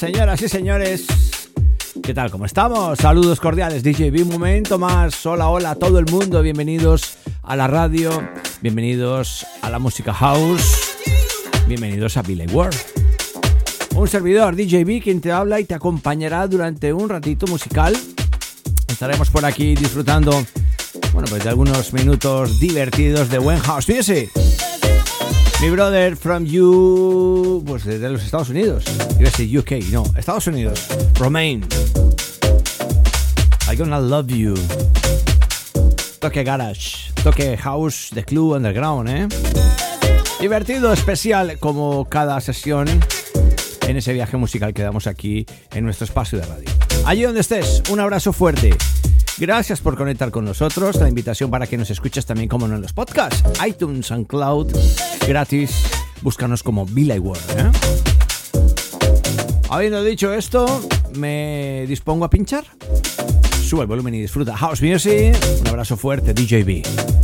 señoras, y señores, ¿qué tal? ¿Cómo estamos? Saludos cordiales, DJ B, momento más. Hola, hola a todo el mundo, bienvenidos a la radio, bienvenidos a la música house, bienvenidos a Billy World. Un servidor, DJ B, quien te habla y te acompañará durante un ratito musical. Estaremos por aquí disfrutando, bueno, pues de algunos minutos divertidos de buen house music. Mi brother from you, pues desde los Estados Unidos. Iba a decir UK, no, Estados Unidos. Romain. I gonna love you. Toque garage, toque house de club underground, ¿eh? Divertido, especial, como cada sesión en ese viaje musical que damos aquí en nuestro espacio de radio. Allí donde estés, un abrazo fuerte. Gracias por conectar con nosotros. La invitación para que nos escuches también como en los podcasts, iTunes and Cloud, gratis. Búscanos como Billy World. ¿eh? Habiendo dicho esto, me dispongo a pinchar. Sube el volumen y disfruta House Music. Un abrazo fuerte, DJB.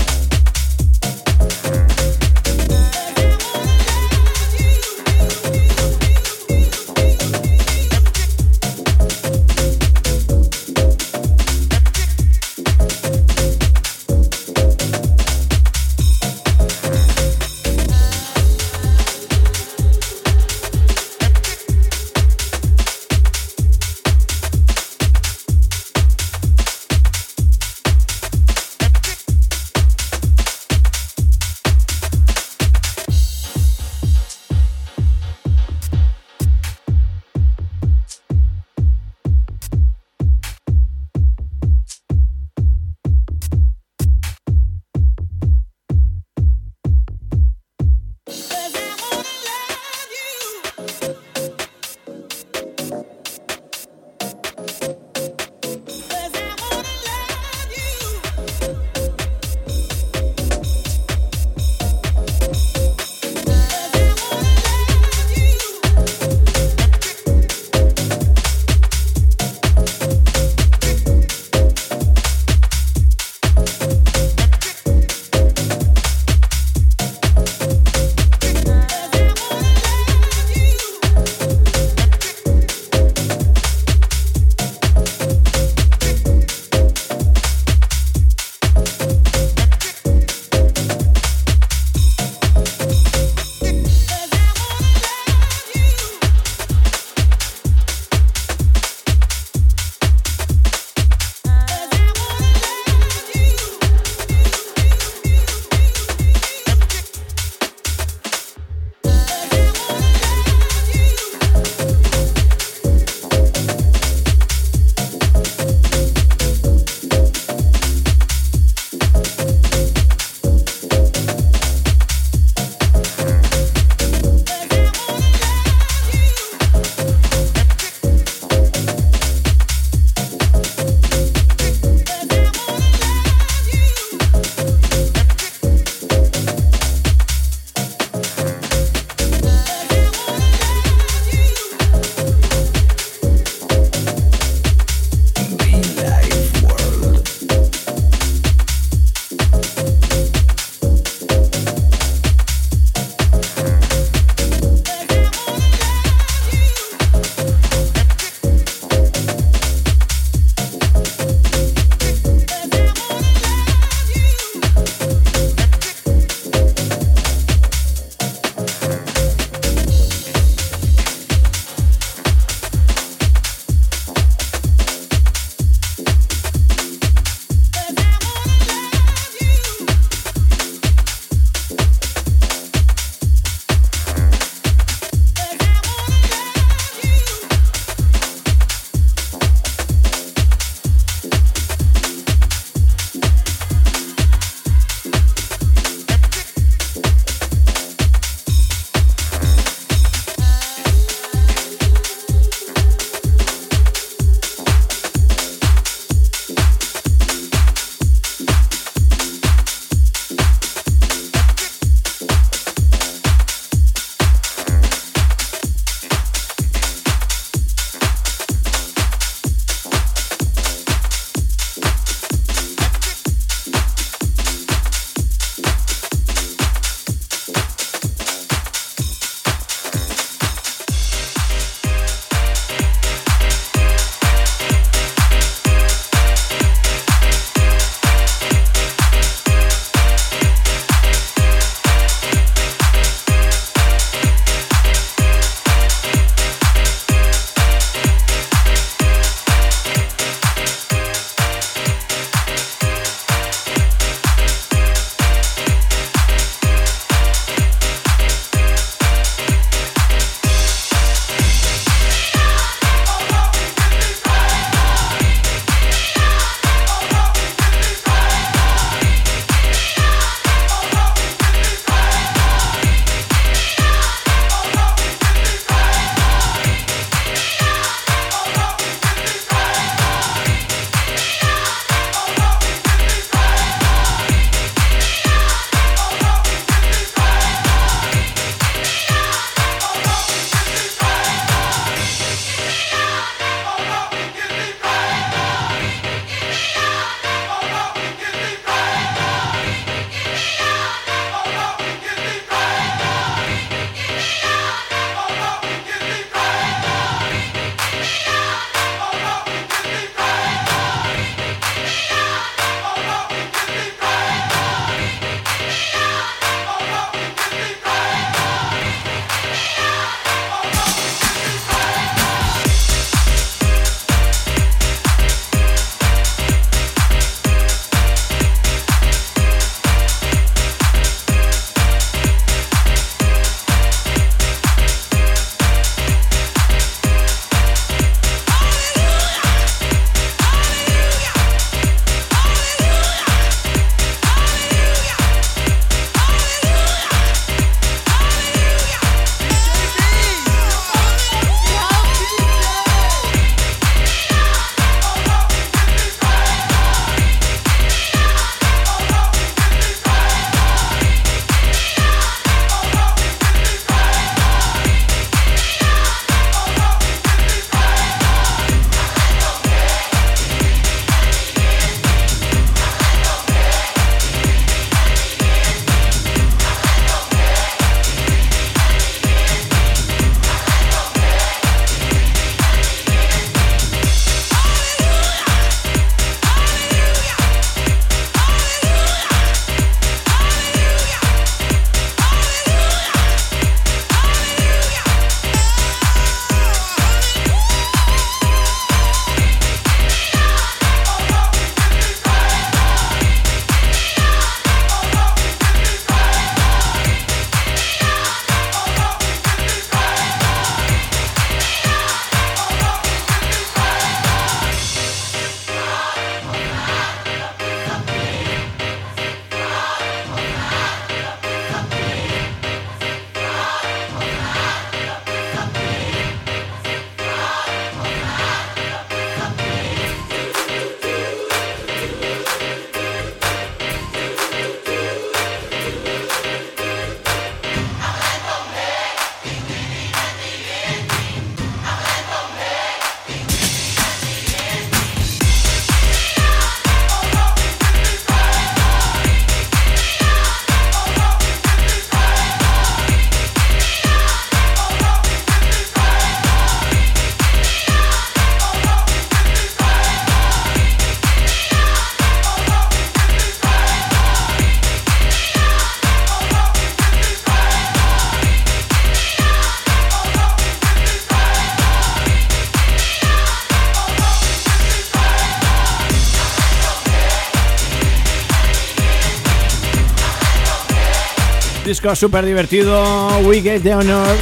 Disco súper divertido, We Get the Honor.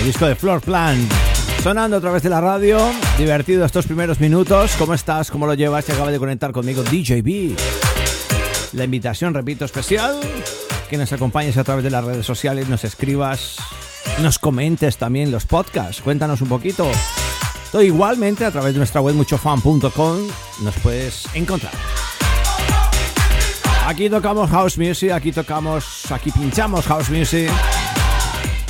El disco de Floor Plan. Sonando a través de la radio. Divertido estos primeros minutos. ¿Cómo estás? ¿Cómo lo llevas? Te acaba de conectar conmigo DJB. La invitación, repito, especial. Que nos acompañes a través de las redes sociales, nos escribas, nos comentes también los podcasts. Cuéntanos un poquito. Igualmente a través de nuestra web muchofan.com nos puedes encontrar. Aquí tocamos house music, aquí tocamos, aquí pinchamos house music.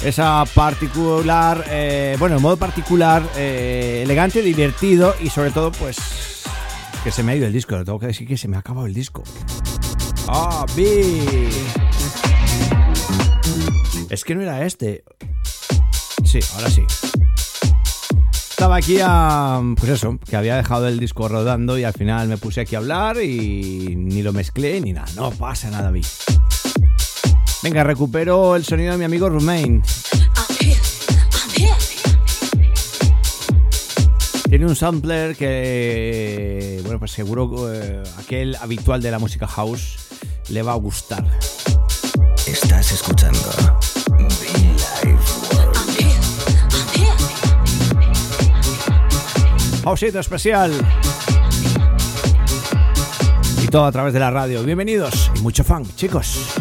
Esa particular, eh, bueno, en modo particular, eh, elegante, divertido y sobre todo, pues, que se me ha ido el disco. Tengo que decir que se me ha acabado el disco. ¡Ah, oh, Es que no era este. Sí, ahora sí estaba aquí a. Pues eso, que había dejado el disco rodando y al final me puse aquí a hablar y ni lo mezclé ni nada. No pasa nada a mí. Venga, recupero el sonido de mi amigo Romain. Tiene un sampler que, bueno, pues seguro eh, aquel habitual de la música house le va a gustar. Estás escuchando Pausito especial. Y todo a través de la radio. Bienvenidos y mucho fan, chicos.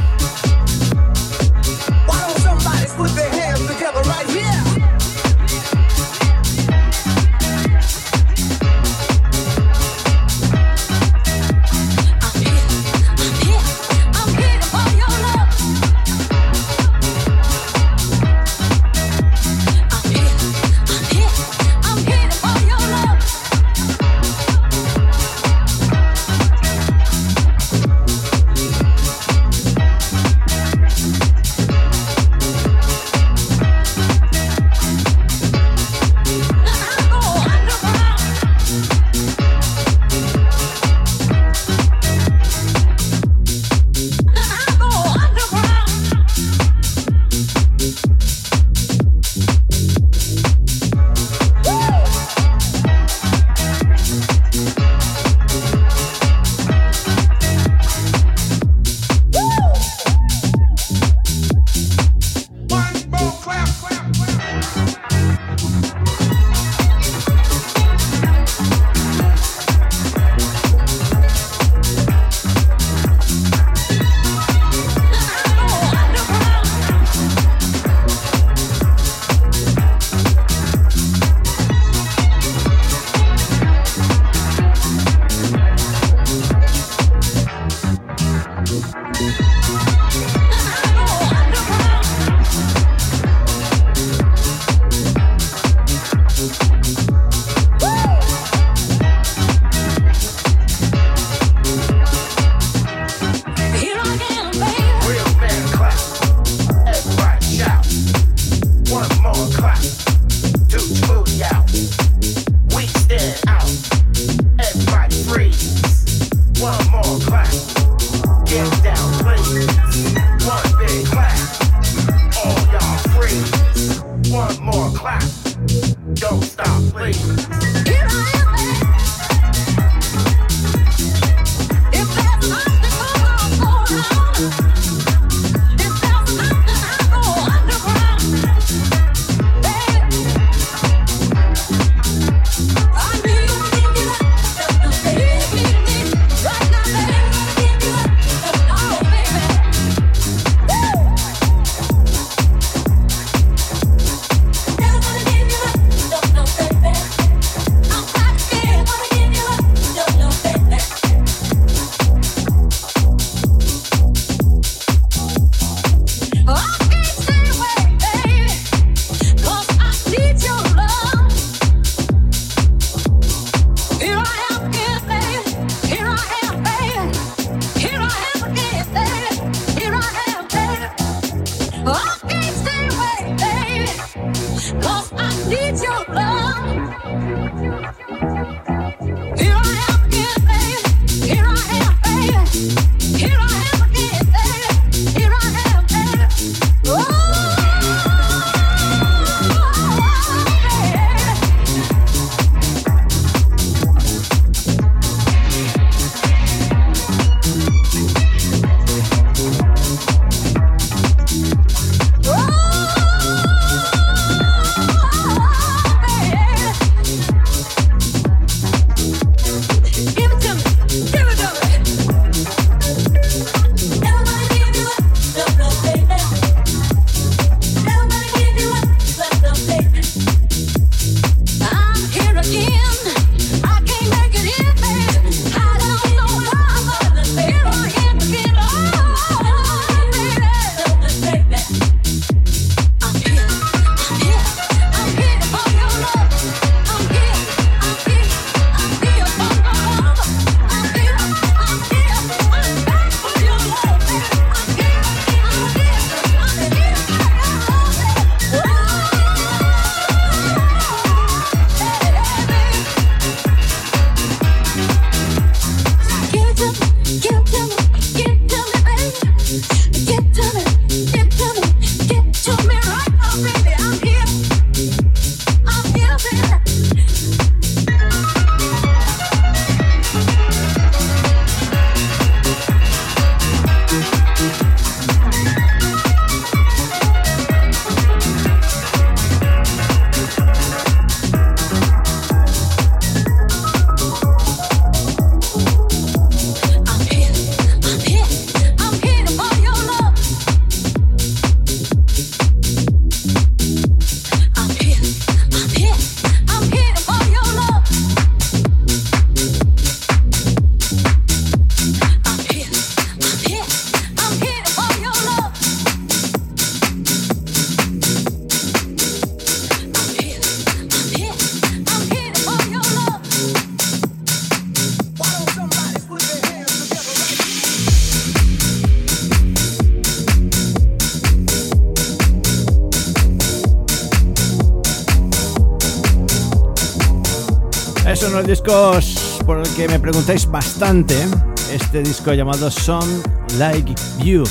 discos por el que me preguntáis bastante, ¿eh? este disco llamado Son Like You,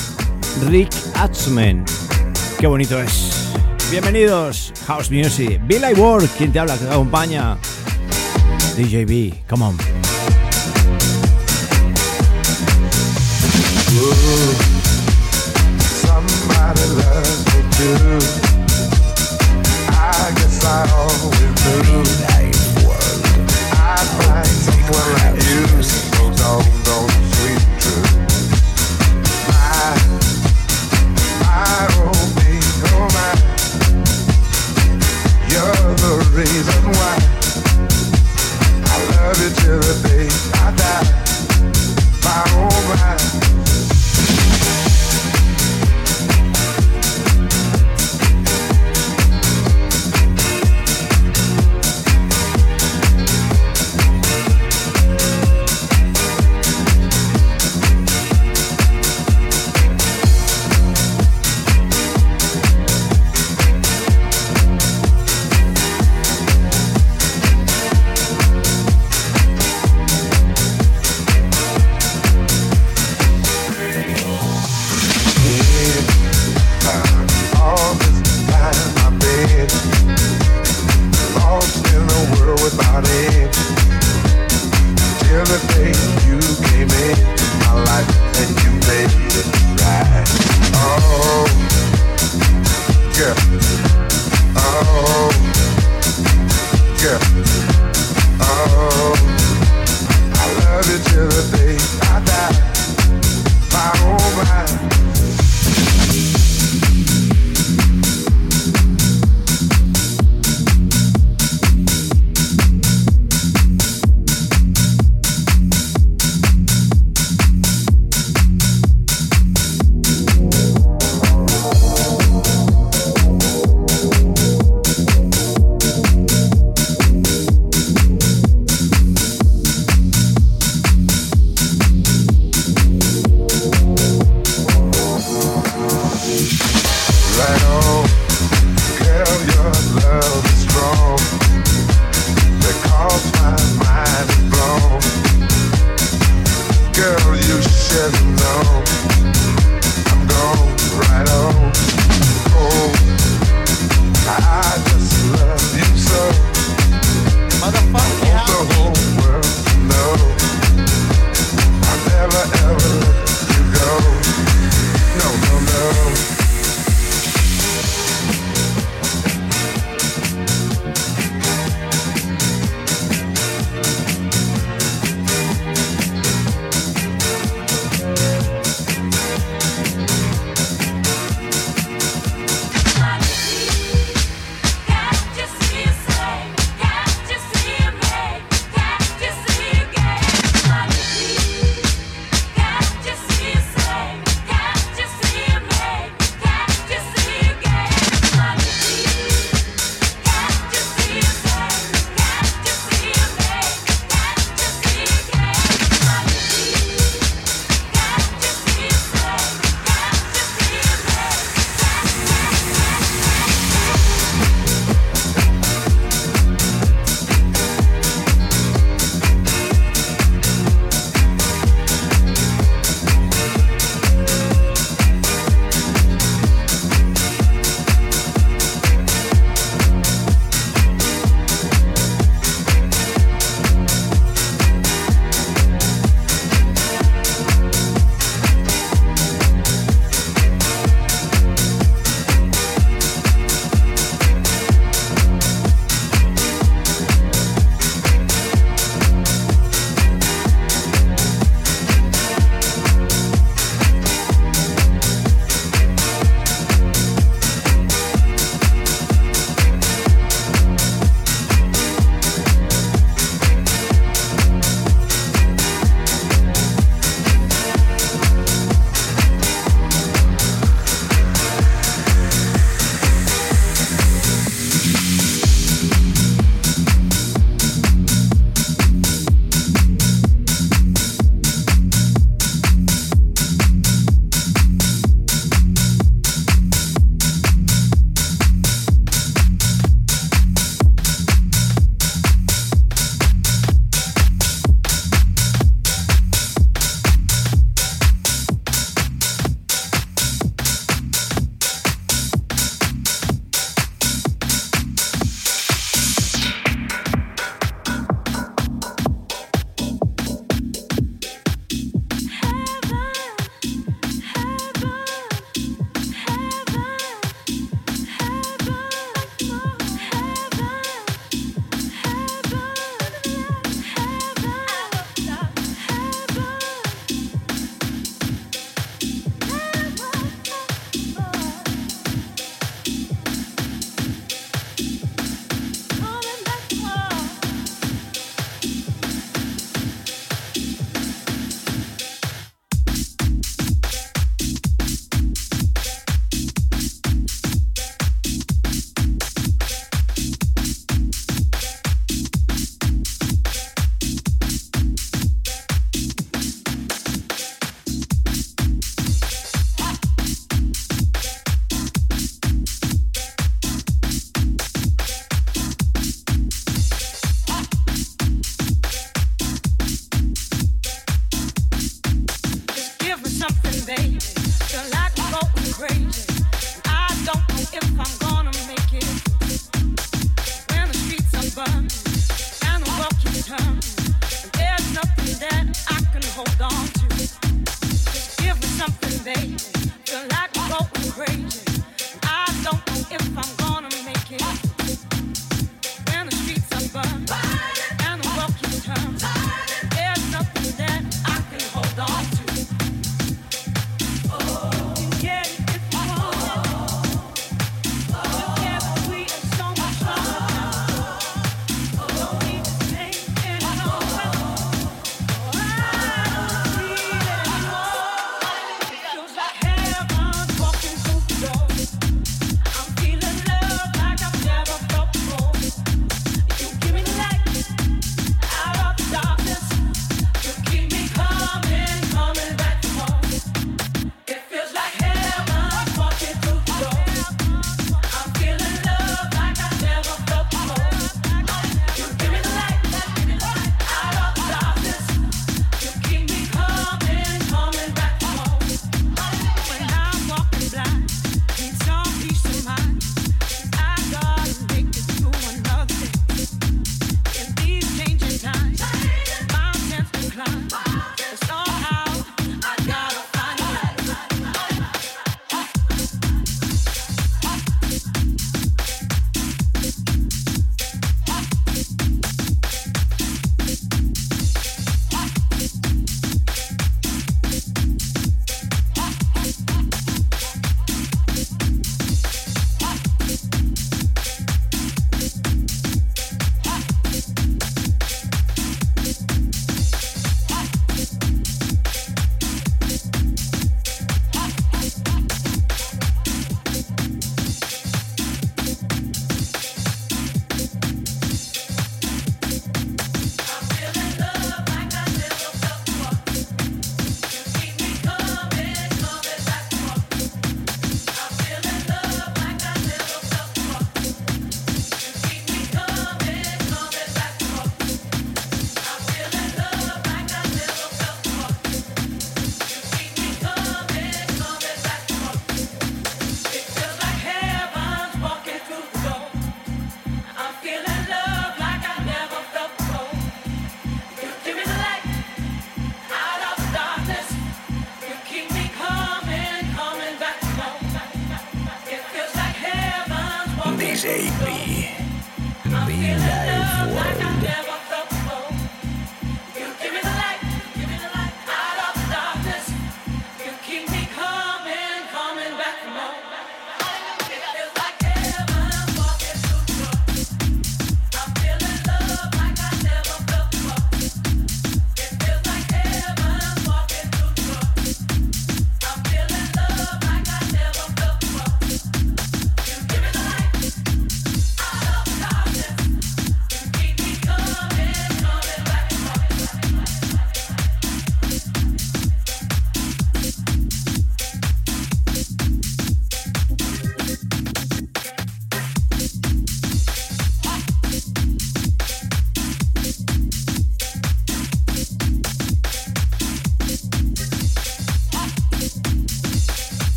Rick Atzman. Qué bonito es. Bienvenidos, House Music. Bill I Work, quien te habla, que te acompaña. DJB, come on.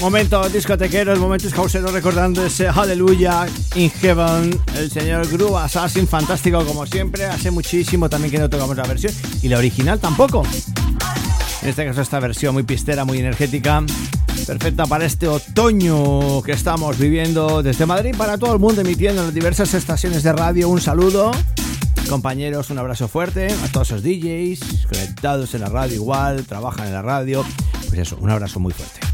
Momento discotequero, momentos houseero recordando ese Hallelujah in Heaven, el señor Groove Assassin, fantástico como siempre, hace muchísimo también que no tocamos la versión y la original tampoco. En este caso esta versión muy pistera, muy energética, perfecta para este otoño que estamos viviendo desde Madrid para todo el mundo emitiendo en las diversas estaciones de radio. Un saludo, compañeros, un abrazo fuerte a todos los DJs conectados en la radio igual, trabajan en la radio. Pues eso, un abrazo muy fuerte.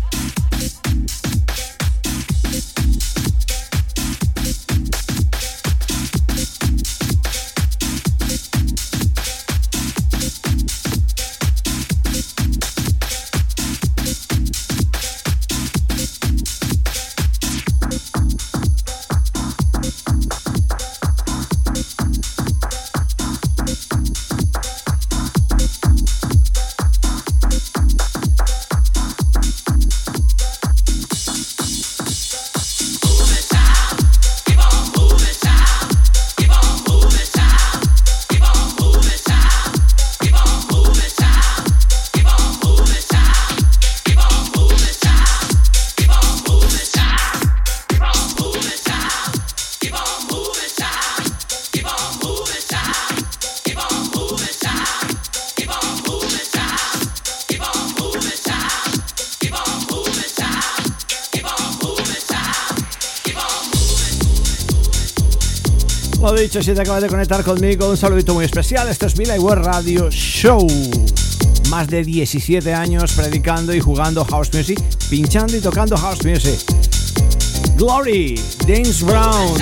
Si te acabas de conectar conmigo, un saludito muy especial. Esto es Mila Web Radio Show. Más de 17 años predicando y jugando house music, pinchando y tocando house music. Glory, James Brown.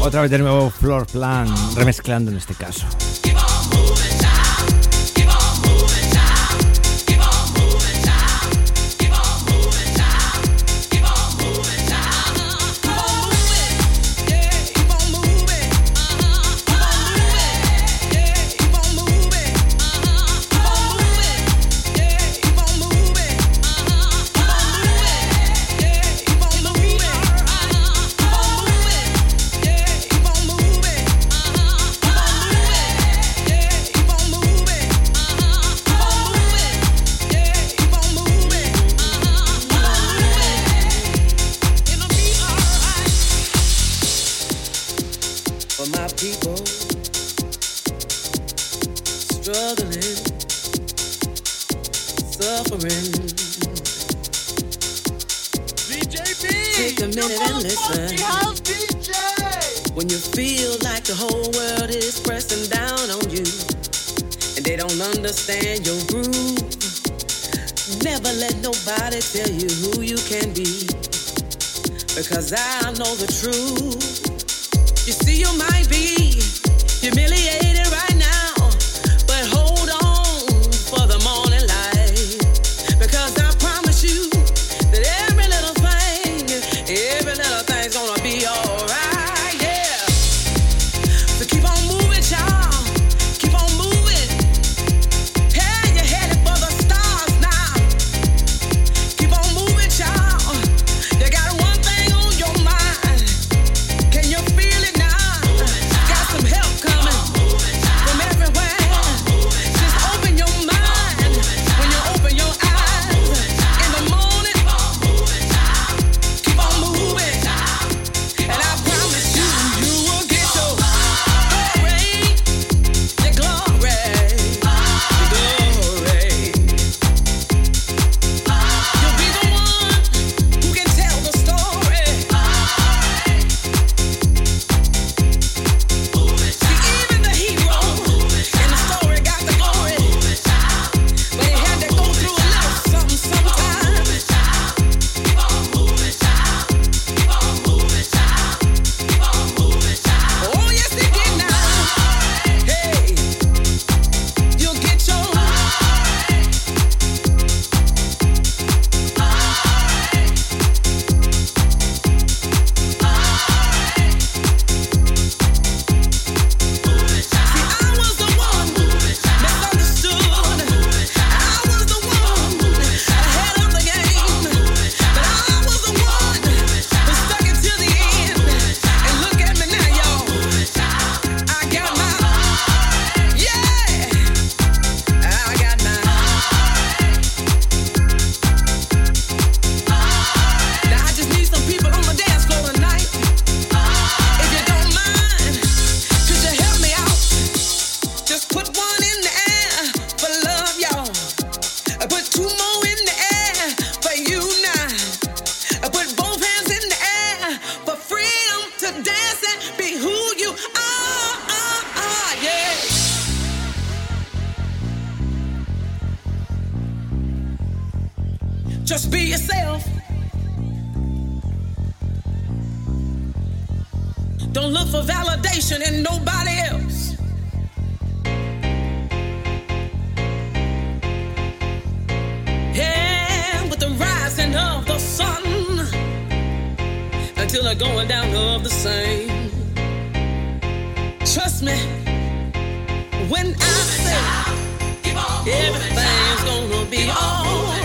Otra vez de nuevo Floor Plan, remezclando en este caso. Yourself. Don't look for validation in nobody else. Yeah, with the rising of the sun until the going down of the same. Trust me when I say everything's gonna be alright.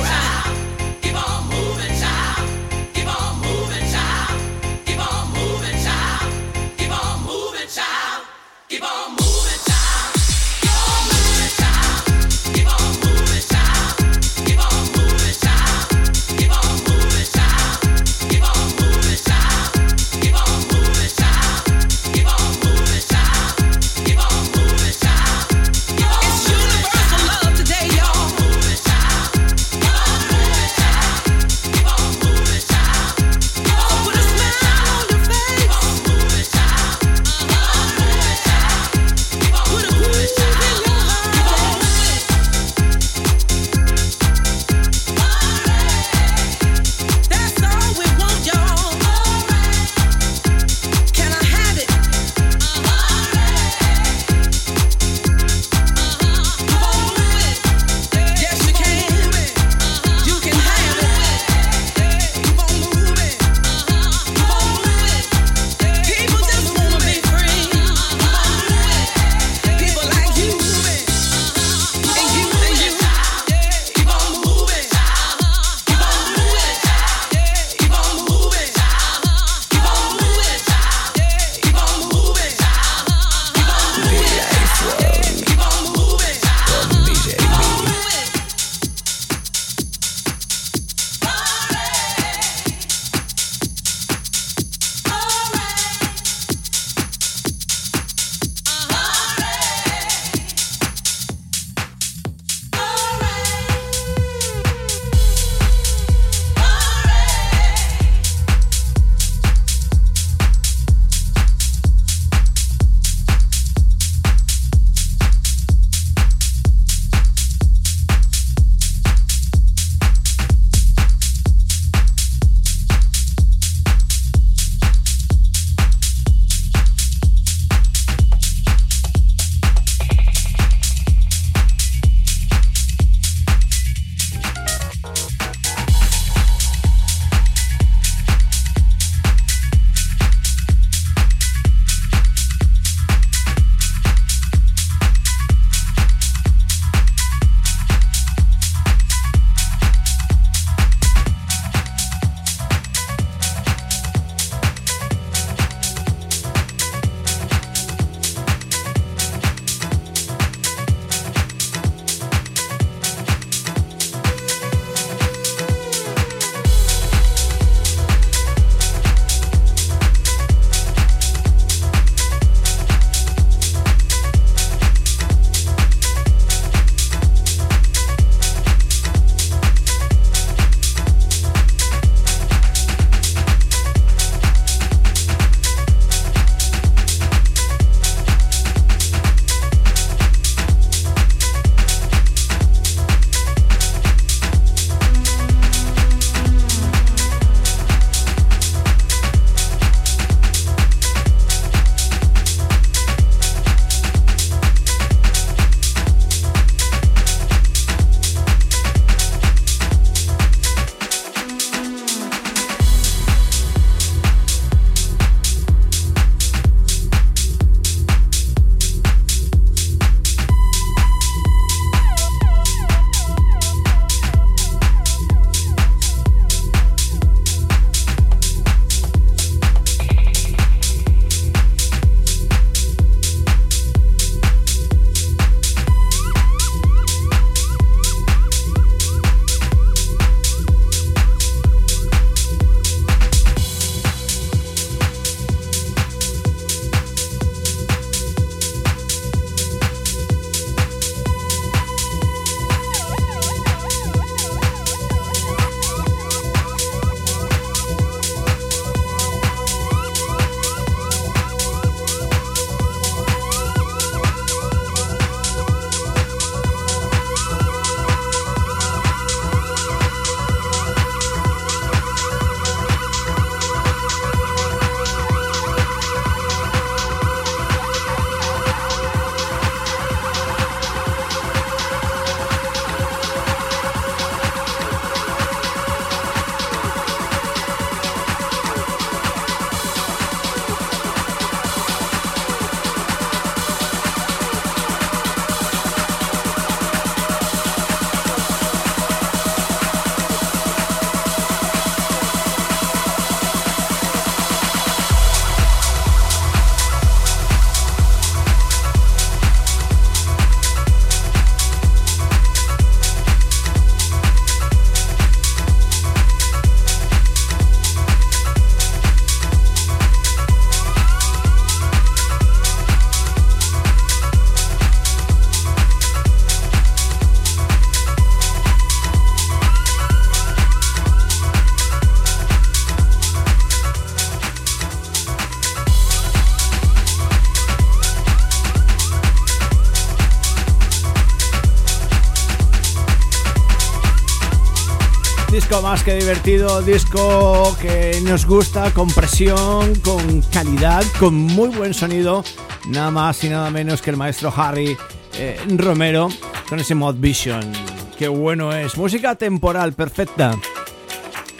Más que divertido, disco que nos gusta, con presión, con calidad, con muy buen sonido, nada más y nada menos que el maestro Harry eh, Romero con ese Mod Vision. Qué bueno es, música temporal, perfecta.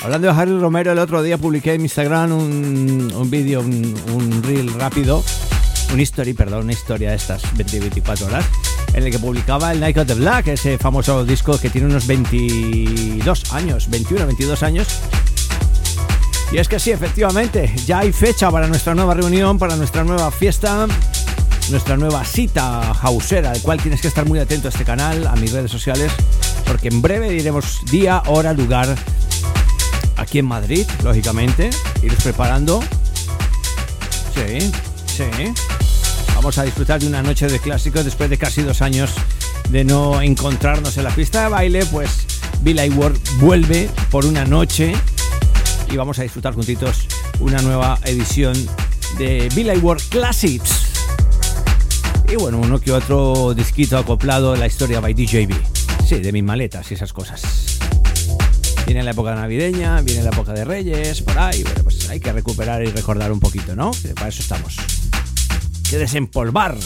Hablando de Harry Romero, el otro día publiqué en Instagram un, un vídeo, un, un reel rápido, un history, perdón, una historia de estas 20-24 horas en el que publicaba el Night of the Black, ese famoso disco que tiene unos 22 años, 21, 22 años. Y es que sí, efectivamente, ya hay fecha para nuestra nueva reunión, para nuestra nueva fiesta, nuestra nueva cita hausera, al cual tienes que estar muy atento a este canal, a mis redes sociales, porque en breve diremos día, hora, lugar, aquí en Madrid, lógicamente, iros preparando. Sí, sí. Vamos a disfrutar de una noche de clásicos después de casi dos años de no encontrarnos en la pista de baile. Pues Billy Ward vuelve por una noche y vamos a disfrutar juntitos una nueva edición de Billy Ward Classics. Y bueno, uno que otro disquito acoplado la historia by DJB. Sí, de mis maletas y esas cosas. Viene la época navideña, viene la época de Reyes, por ahí. Bueno, pues hay que recuperar y recordar un poquito, ¿no? Para eso estamos que desempolvar.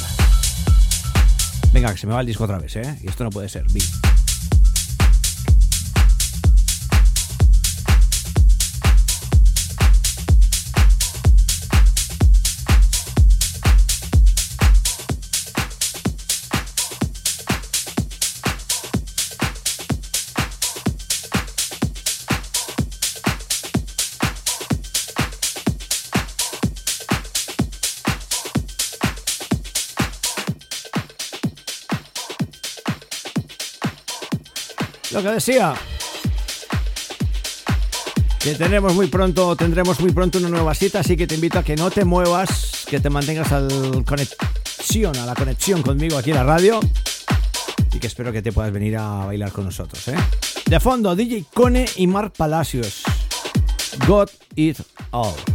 Venga, que se me va el disco otra vez, ¿eh? Y esto no puede ser. Bien. Lo que decía. Que tenemos muy pronto, tendremos muy pronto una nueva cita, así que te invito a que no te muevas, que te mantengas a la conexión conmigo aquí en la radio. Y que espero que te puedas venir a bailar con nosotros, ¿eh? De fondo, DJ Cone y Mark Palacios. God It All.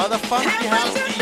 motherfucking house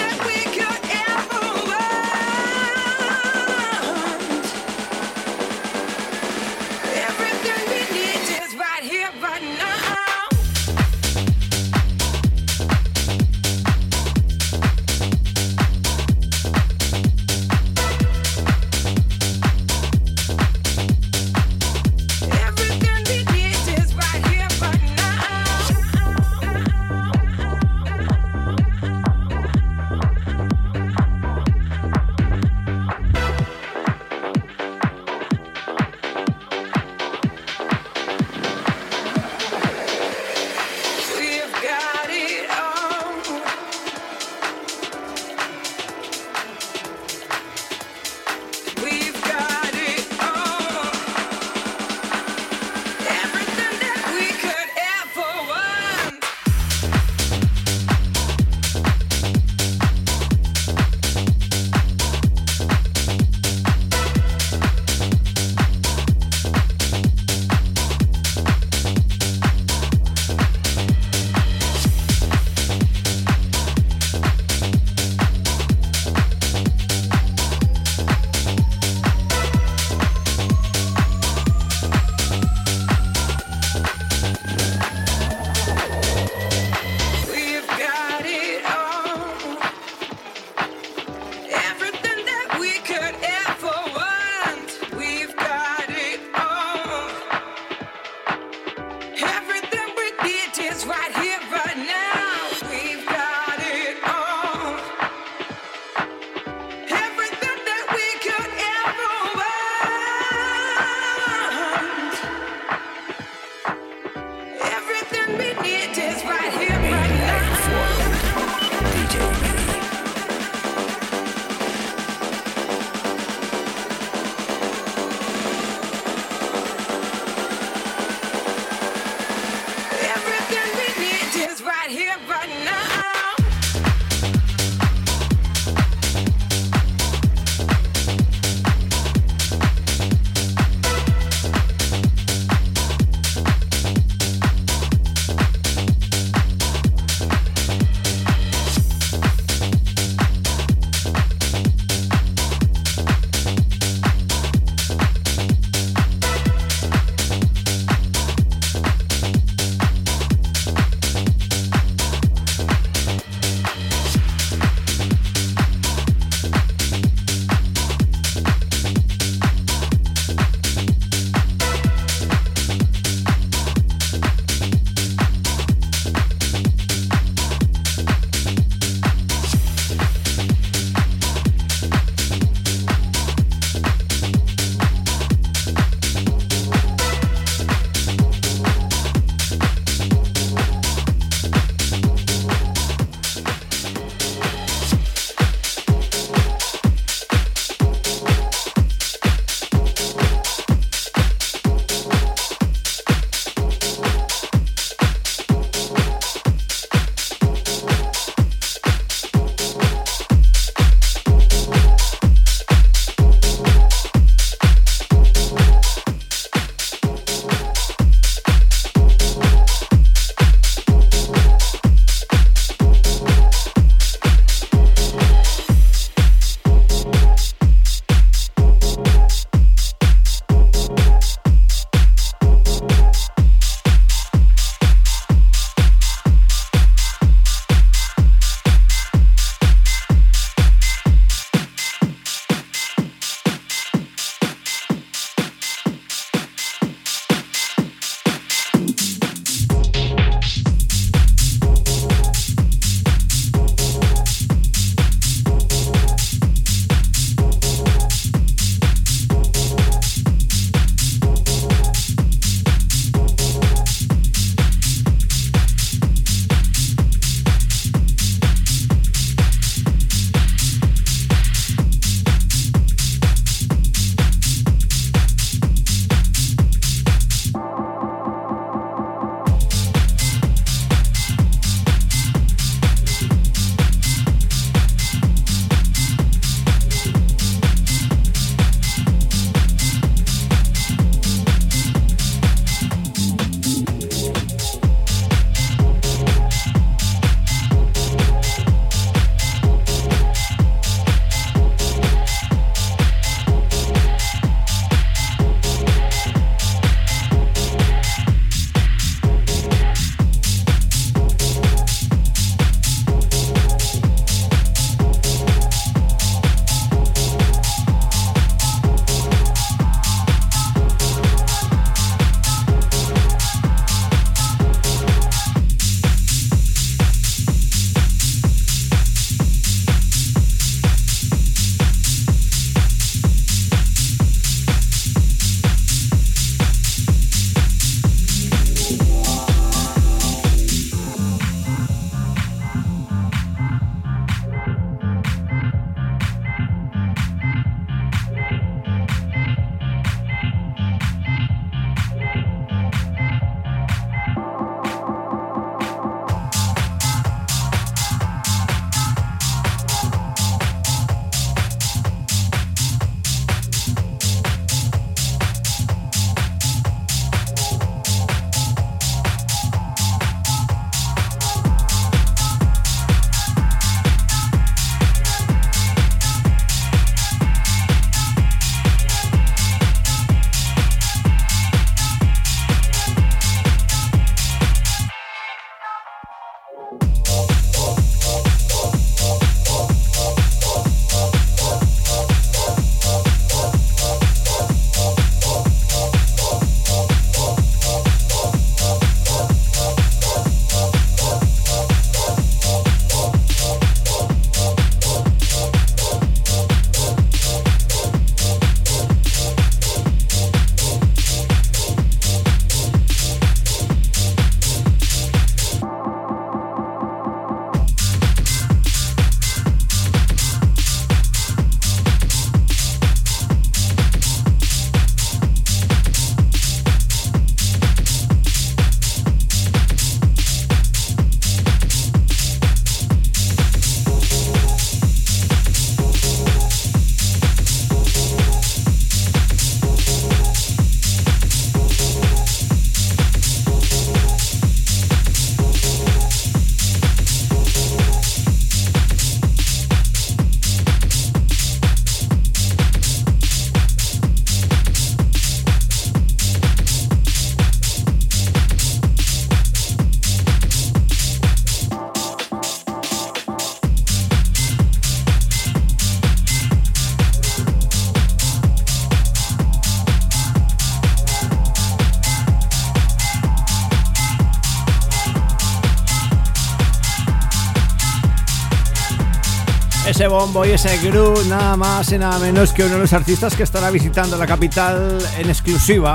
bombo y ese groove, nada más y nada menos que uno de los artistas que estará visitando la capital en exclusiva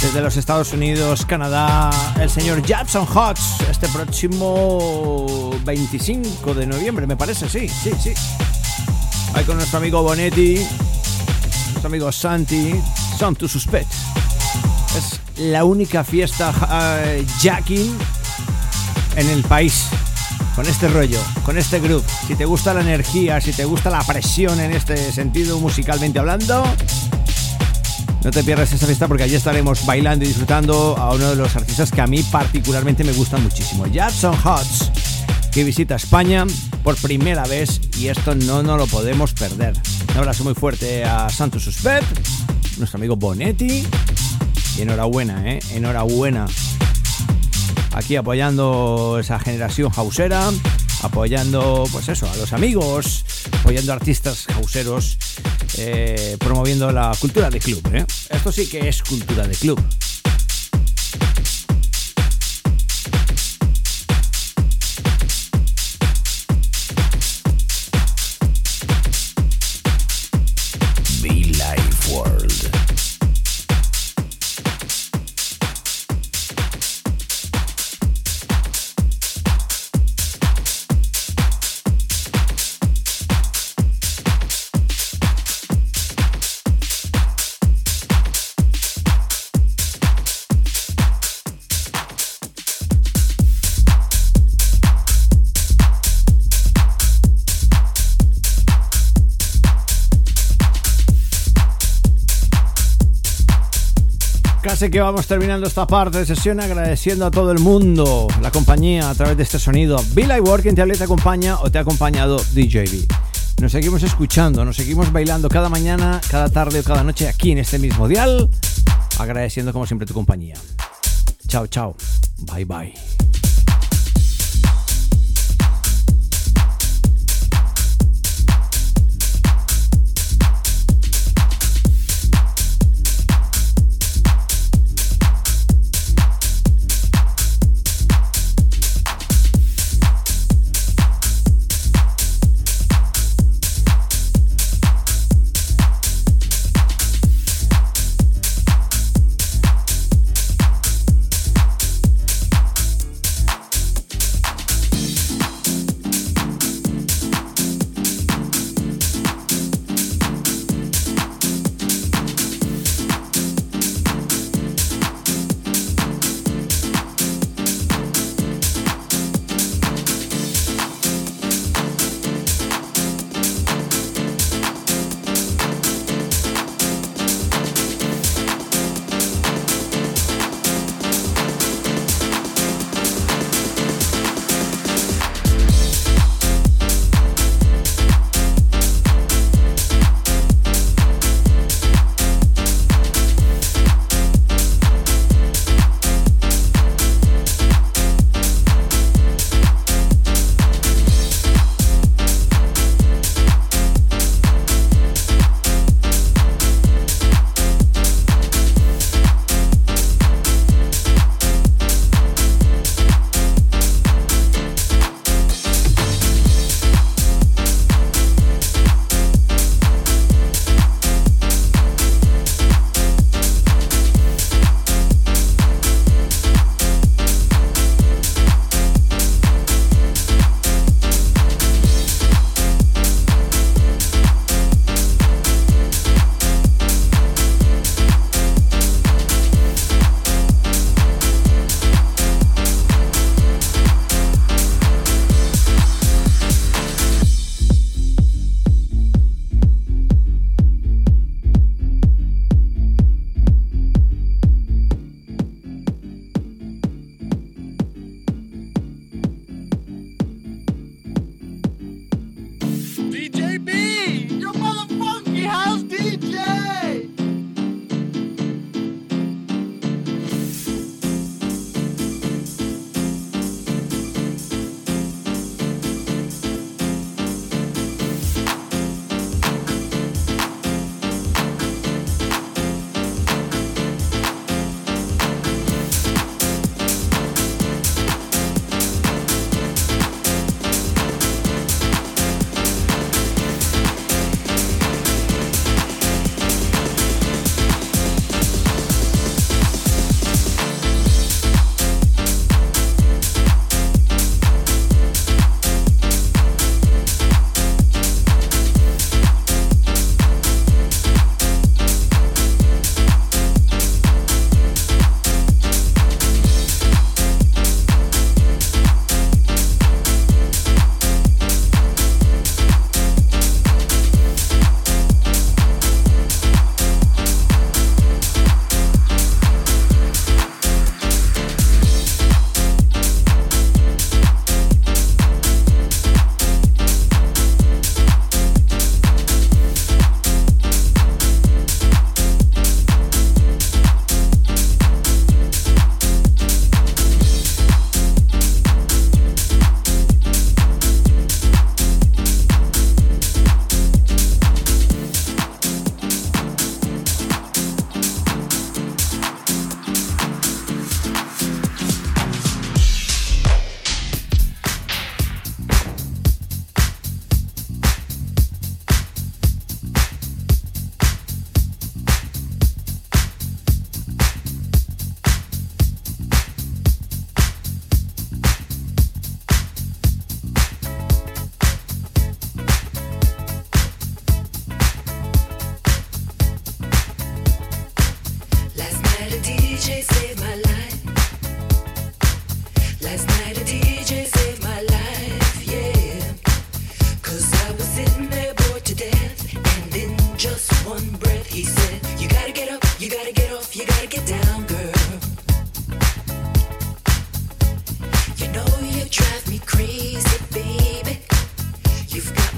desde los Estados Unidos, Canadá, el señor Jackson Hotz, este próximo 25 de noviembre, me parece, sí, sí, sí. Ahí con nuestro amigo Bonetti, nuestro amigo Santi, Son to Suspect. Es la única fiesta uh, jacking en el país con este rollo, con este groove. Si te gusta la energía, si te gusta la presión en este sentido musicalmente hablando, no te pierdas esta fiesta porque allí estaremos bailando y disfrutando a uno de los artistas que a mí particularmente me gustan muchísimo, Jackson Hotz, que visita España por primera vez y esto no nos lo podemos perder. Un abrazo muy fuerte a Santos Suspect, nuestro amigo Bonetti y enhorabuena, ¿eh? Enhorabuena aquí apoyando esa generación hausera, apoyando, pues eso, a los amigos, apoyando a artistas hauseros, eh, promoviendo la cultura de club. ¿eh? Esto sí que es cultura de club. Casi que vamos terminando esta parte de sesión agradeciendo a todo el mundo la compañía a través de este sonido. Bill Work quien te acompaña o te ha acompañado DJB. Nos seguimos escuchando, nos seguimos bailando cada mañana, cada tarde o cada noche aquí en este mismo dial, agradeciendo como siempre tu compañía. Chao, chao. Bye, bye.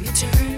The